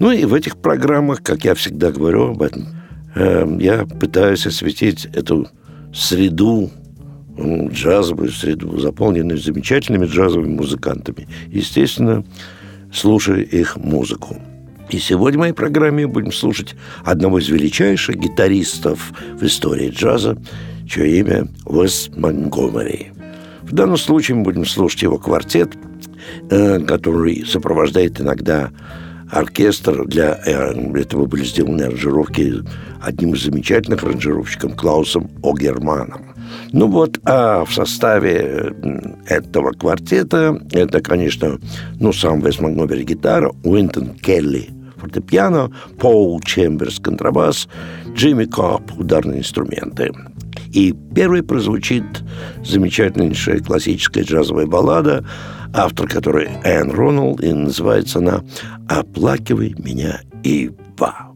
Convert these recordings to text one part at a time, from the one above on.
Ну и в этих программах, как я всегда говорю об этом, э, я пытаюсь осветить эту среду, джазовую среду, заполненную замечательными джазовыми музыкантами. Естественно, слушаю их музыку. И сегодня в моей программе будем слушать одного из величайших гитаристов в истории джаза, чье имя Уэс Монгомери – в данном случае мы будем слушать его квартет, э, который сопровождает иногда оркестр. Для э, этого были сделаны аранжировки одним из замечательных аранжировщиков Клаусом Огерманом. Ну вот, а в составе этого квартета это, конечно, ну, сам Уэс Монтгомери гитара, Уинтон Келли фортепиано, Пол Чемберс контрабас, Джимми Кобб ударные инструменты. И первой прозвучит замечательнейшая классическая джазовая баллада, автор которой Энн Роналд, и называется она «Оплакивай меня, Ива».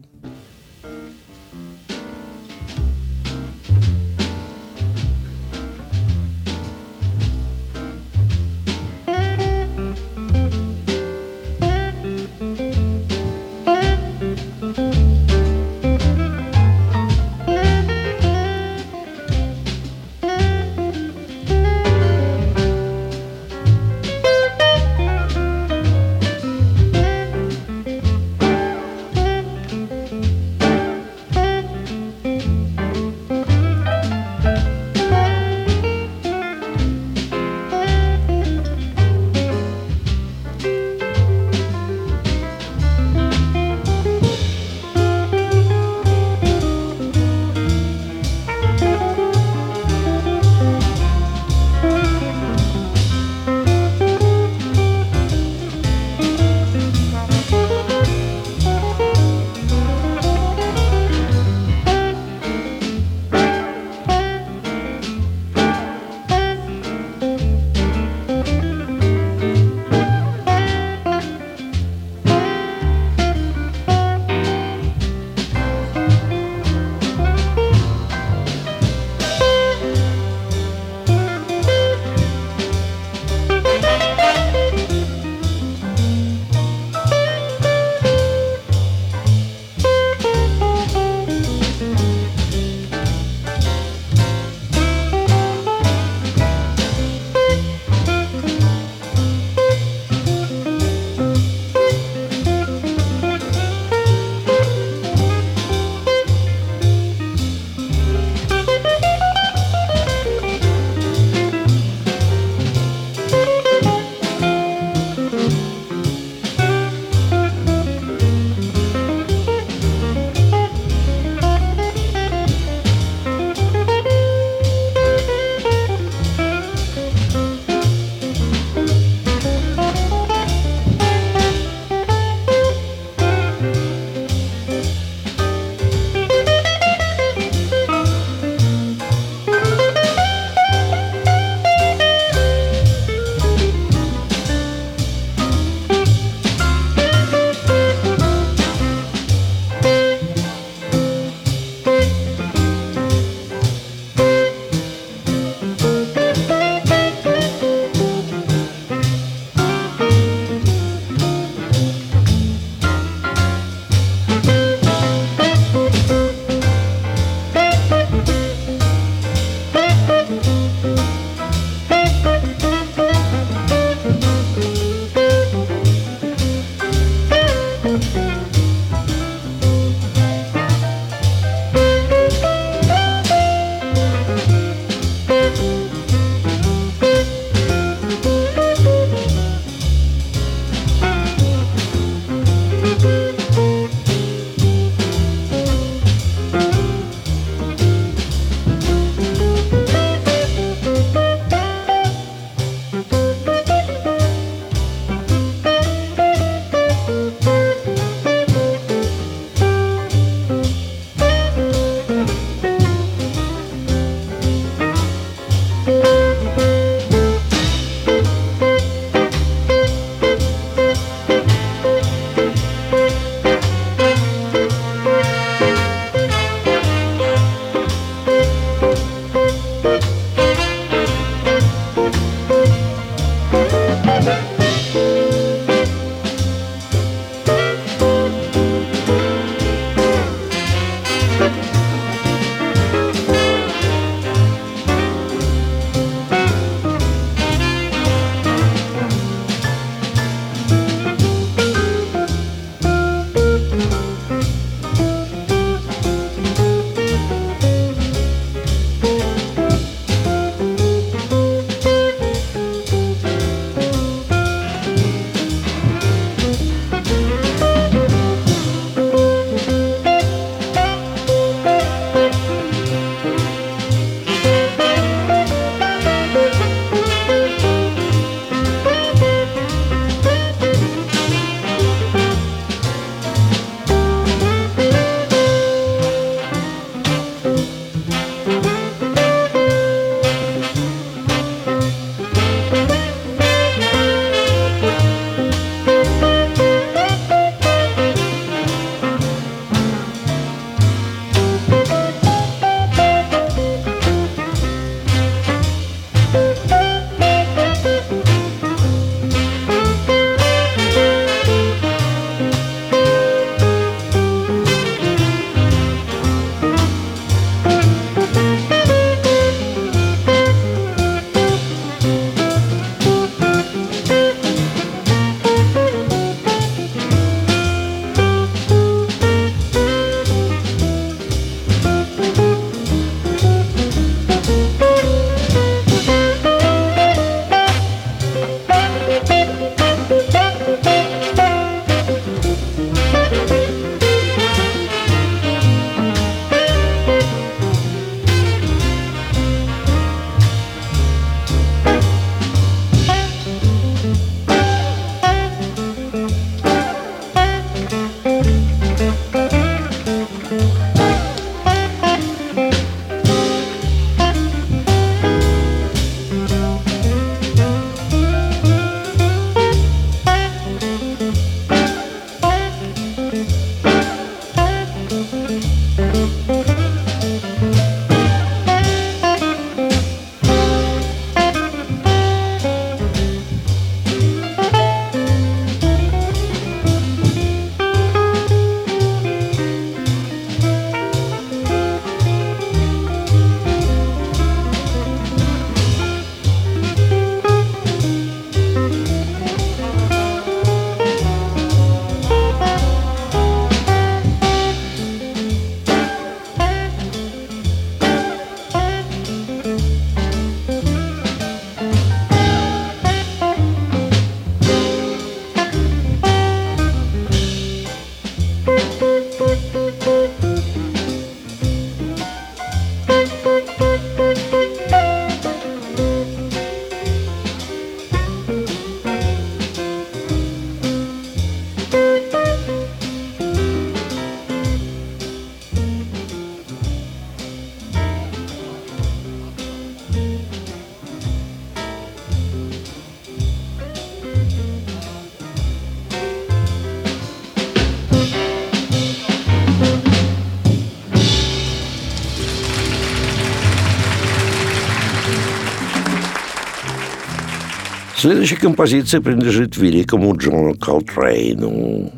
Следующая композиция принадлежит великому Джону Колтрейну.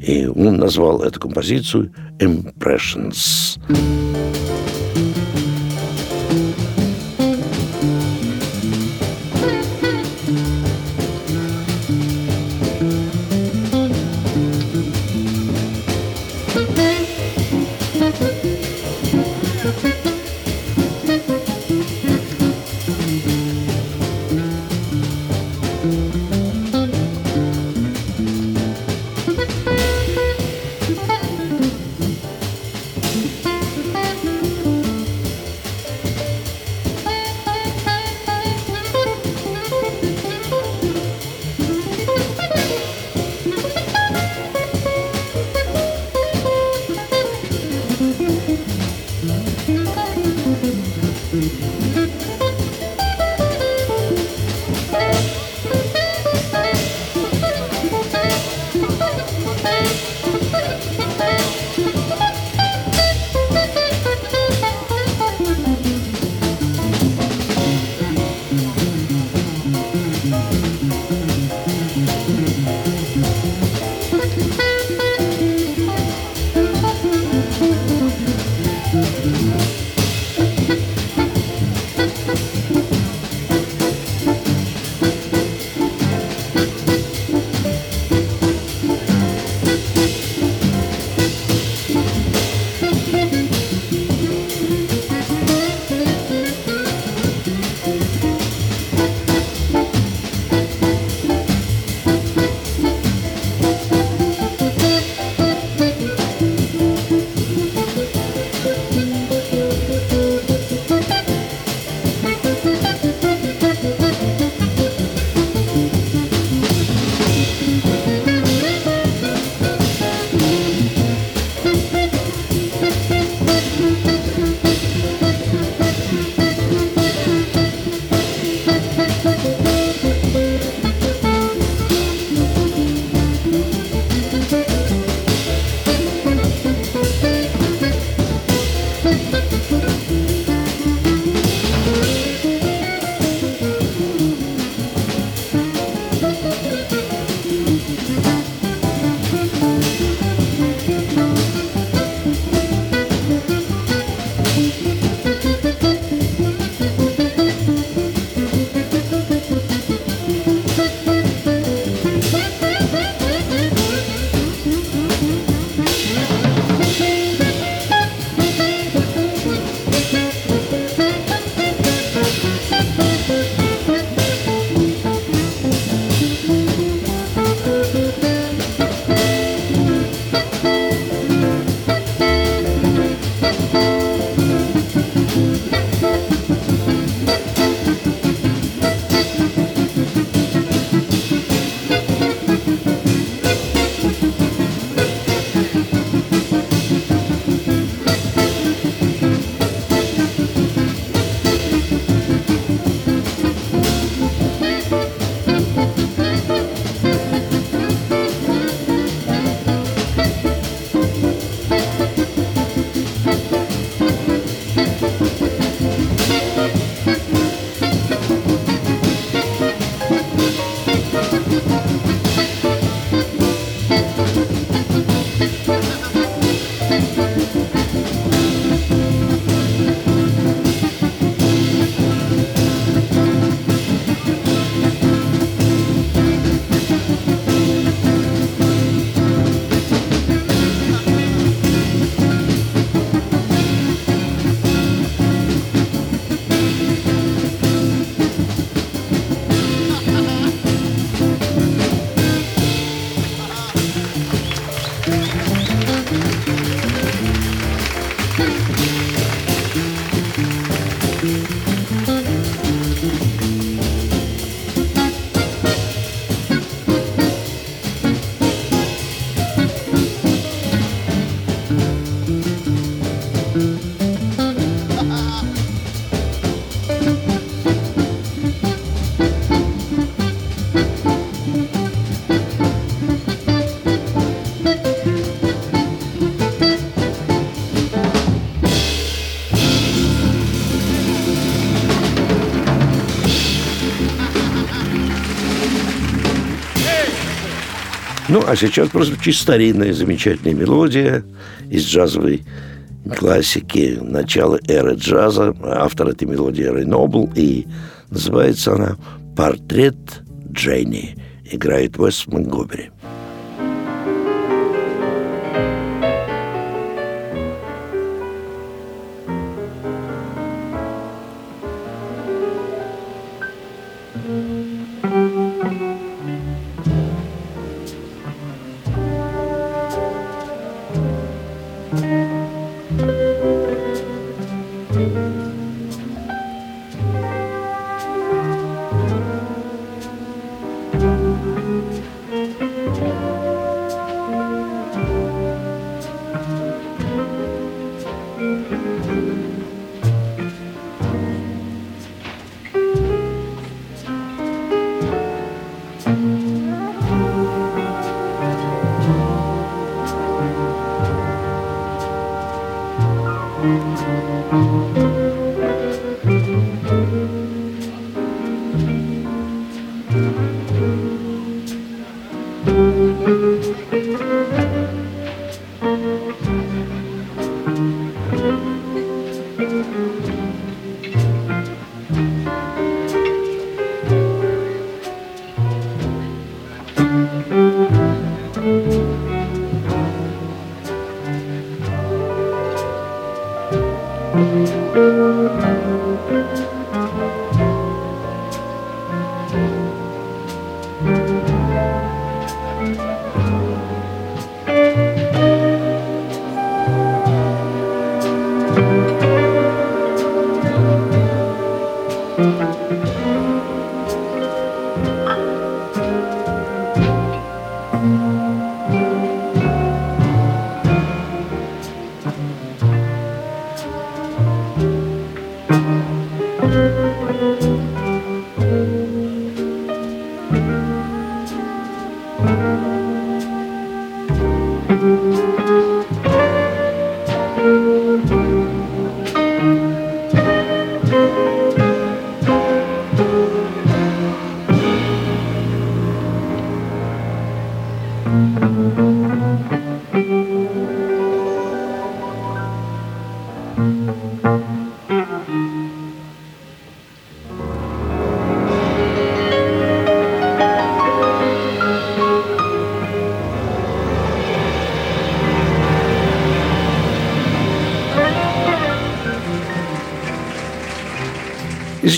И он назвал эту композицию «Impressions». Ну, а сейчас прозвучит старинная замечательная мелодия из джазовой классики начала эры джаза. Автор этой мелодии Рэй Нобл. И называется она «Портрет Дженни». Играет Уэс Монгомери.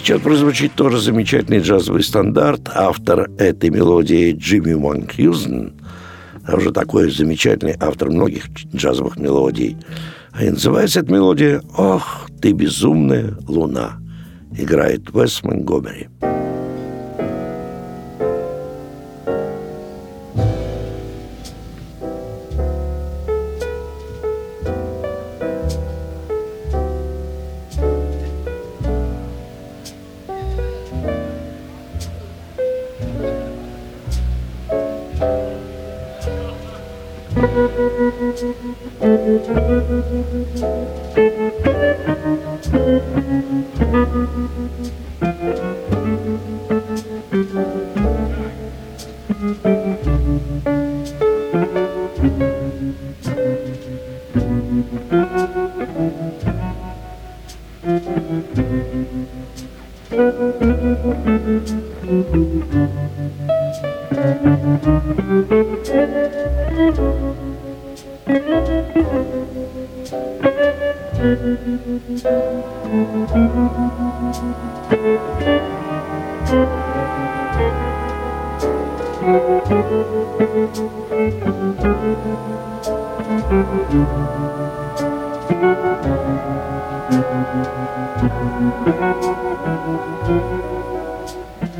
Сейчас прозвучит тоже замечательный джазовый стандарт. Автор этой мелодии Джимми Манкьюзен, а уже такой замечательный автор многих джазовых мелодий. И называется эта мелодия «Ох, ты безумная луна». Играет Уэс Монгомери.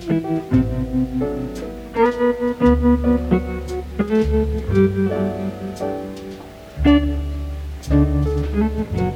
Thank you.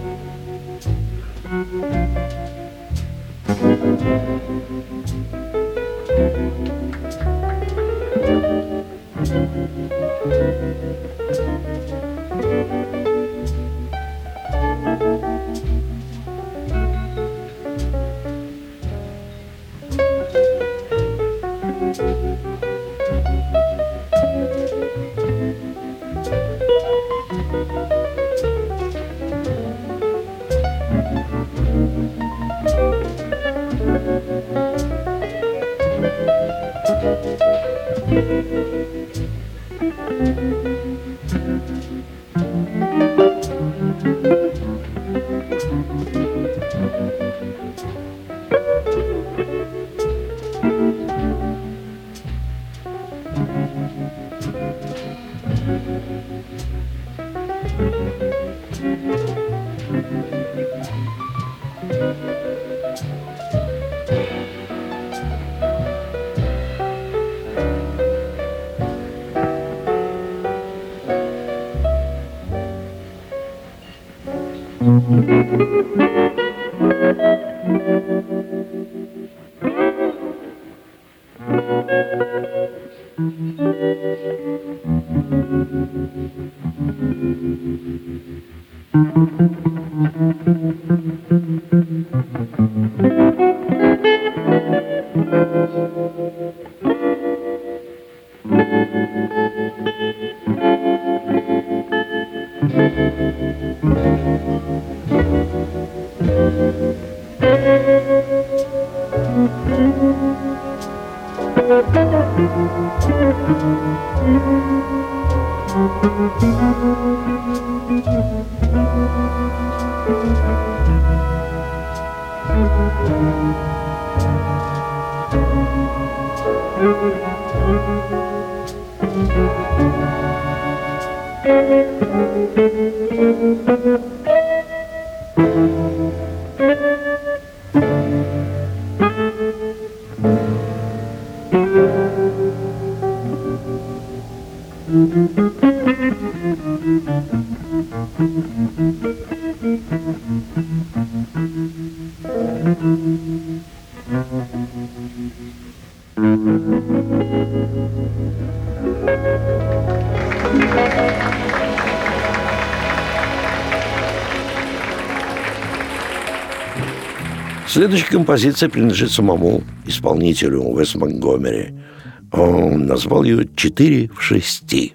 Thank you. Следующая композиция принадлежит самому исполнителю Уэс Монгомери. Он назвал ее «Четыре в шести».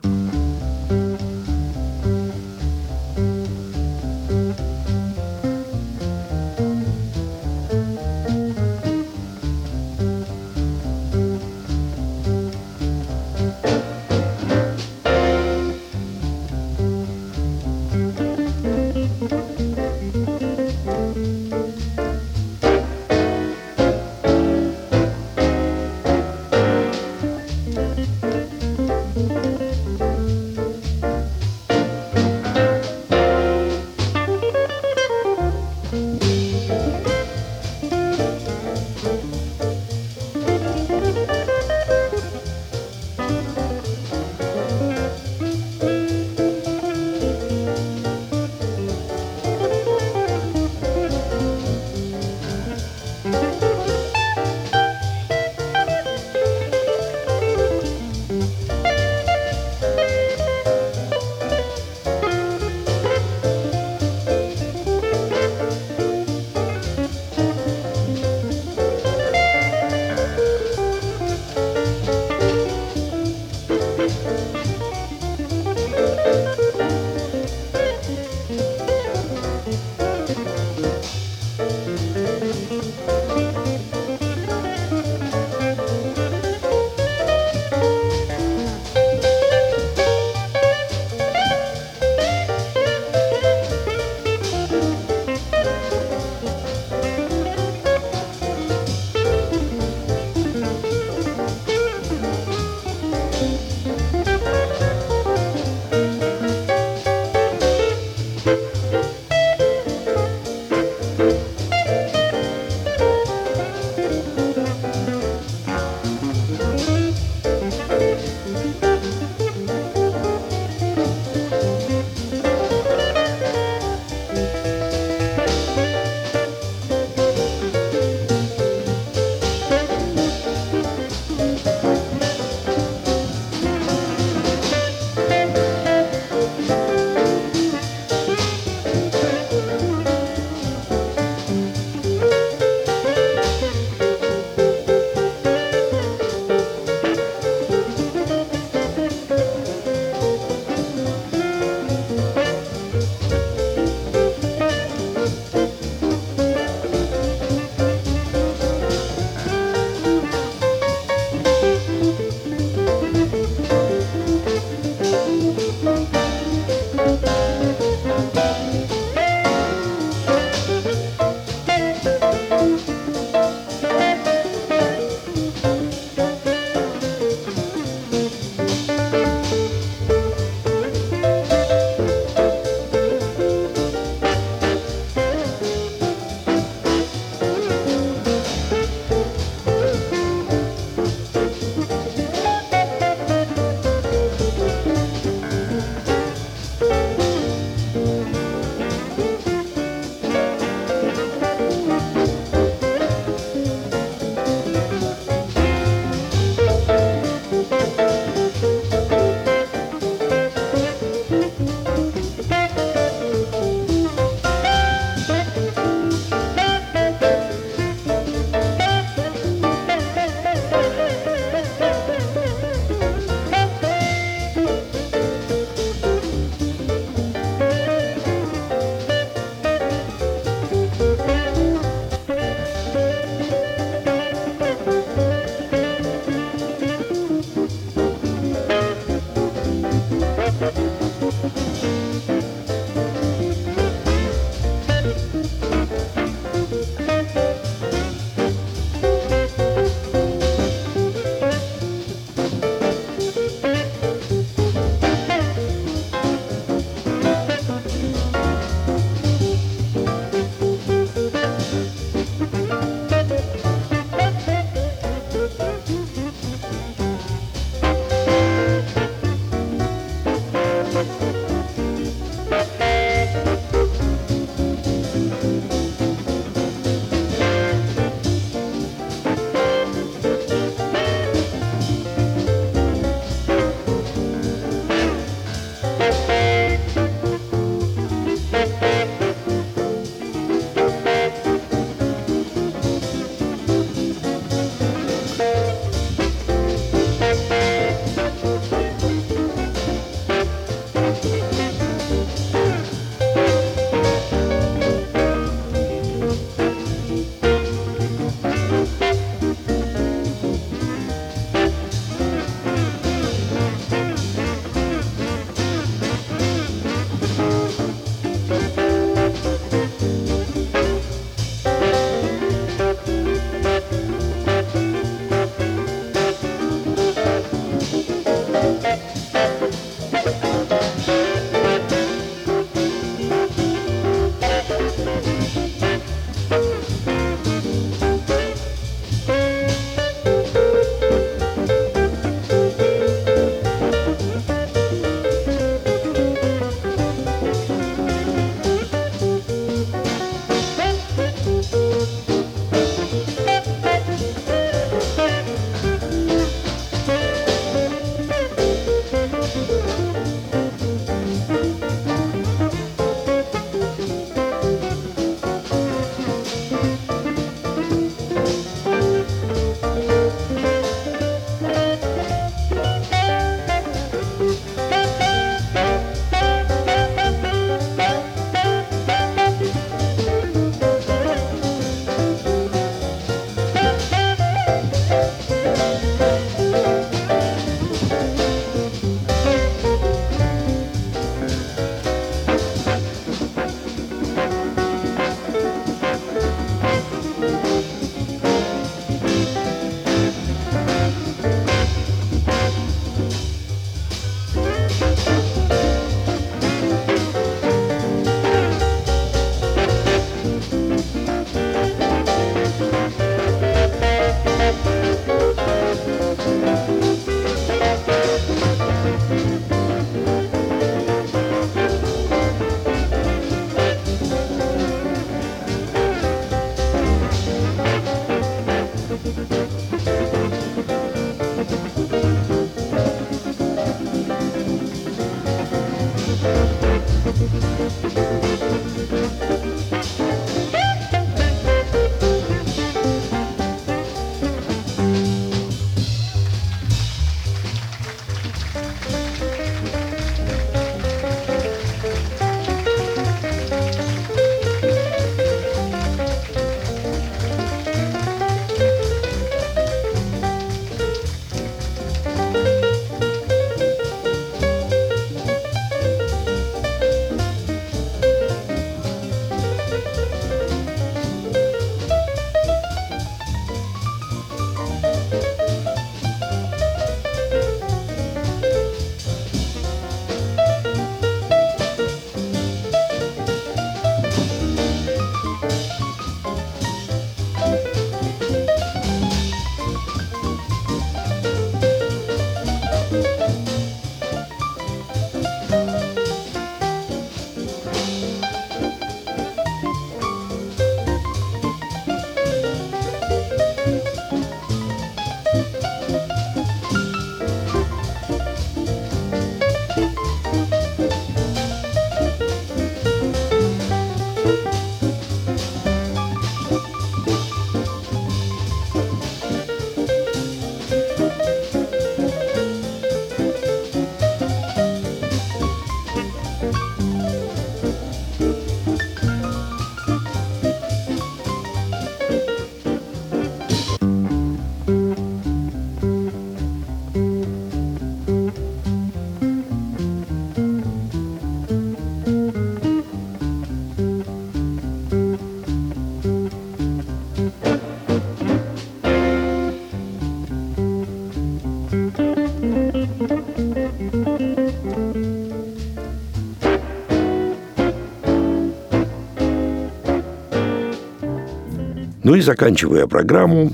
Ну и заканчивая программу,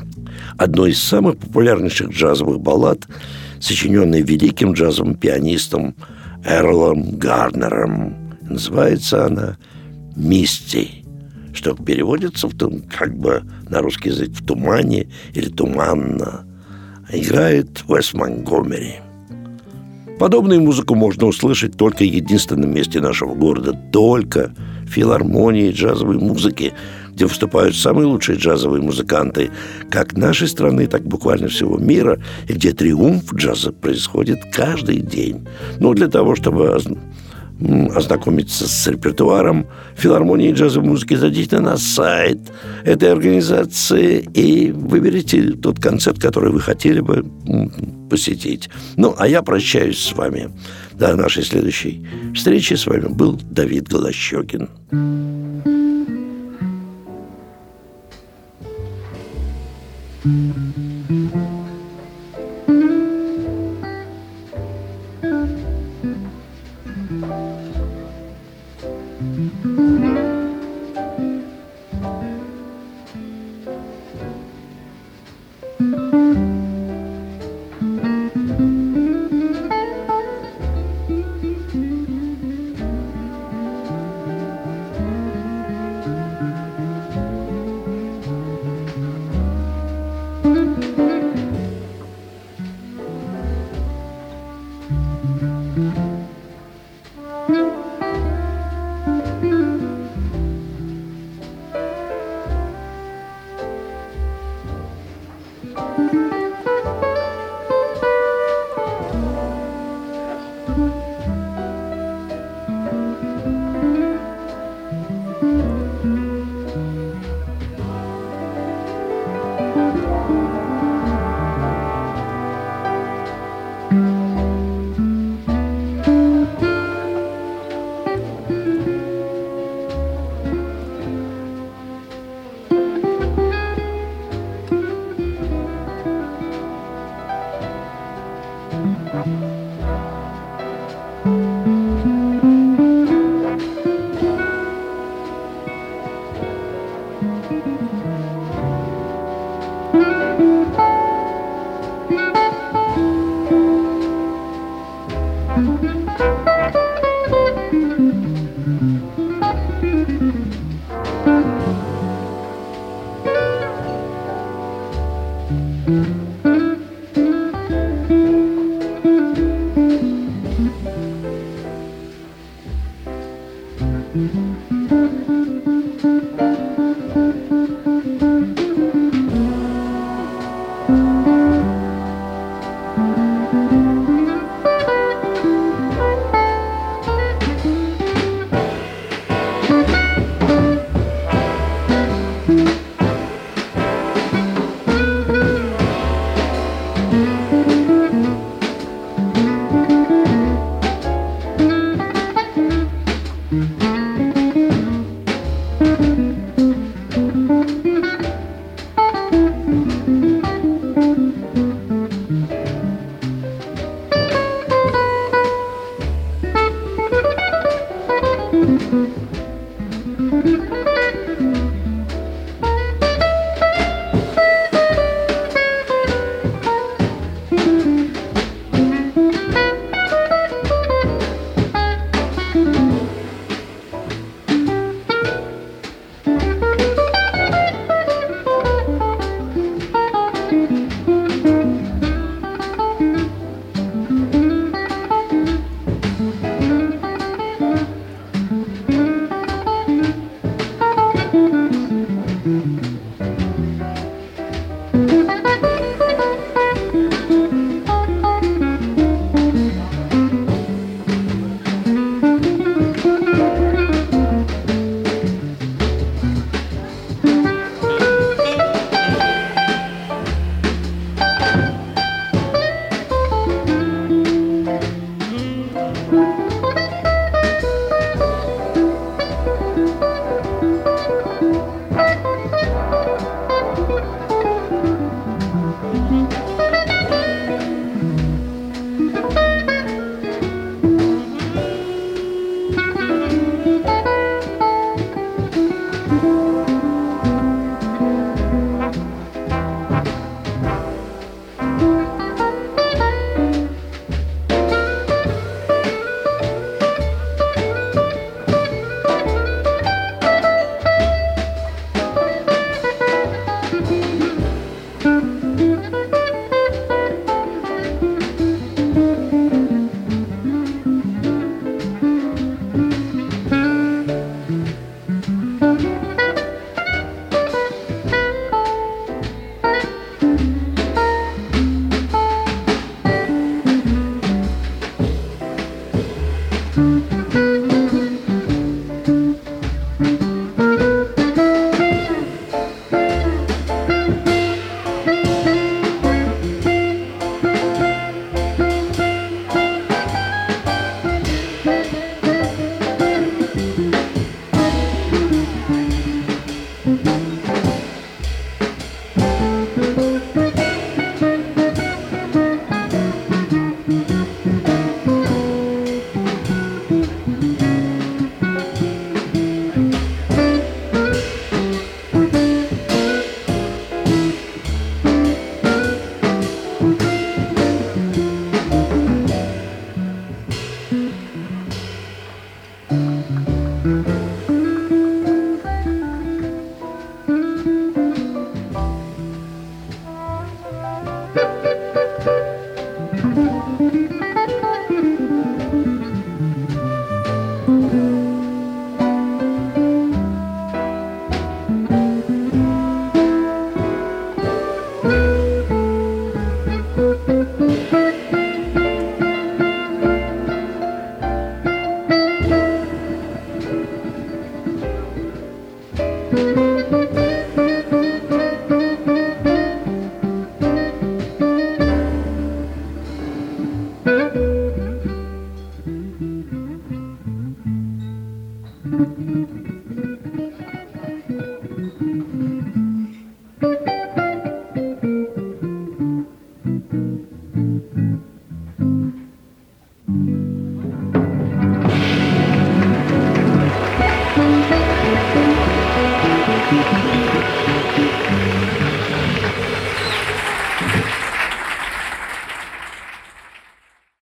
одной из самых популярнейших джазовых баллад, сочиненной великим джазовым пианистом Эрлом Гарнером. Называется она «Мисти», что переводится в, том, как бы на русский язык в тумане или туманно. Играет Уэс Монгомери. Подобную музыку можно услышать только в единственном месте нашего города, только в филармонии джазовой музыки, где выступают самые лучшие джазовые музыканты как нашей страны, так буквально всего мира, и где триумф джаза происходит каждый день. Ну, для того, чтобы ознакомиться с репертуаром филармонии джазовой музыки, зайдите на сайт этой организации и выберите тот концерт, который вы хотели бы посетить. Ну, а я прощаюсь с вами. До нашей следующей встречи с вами был Давид Голощекин. Mm-hmm. Música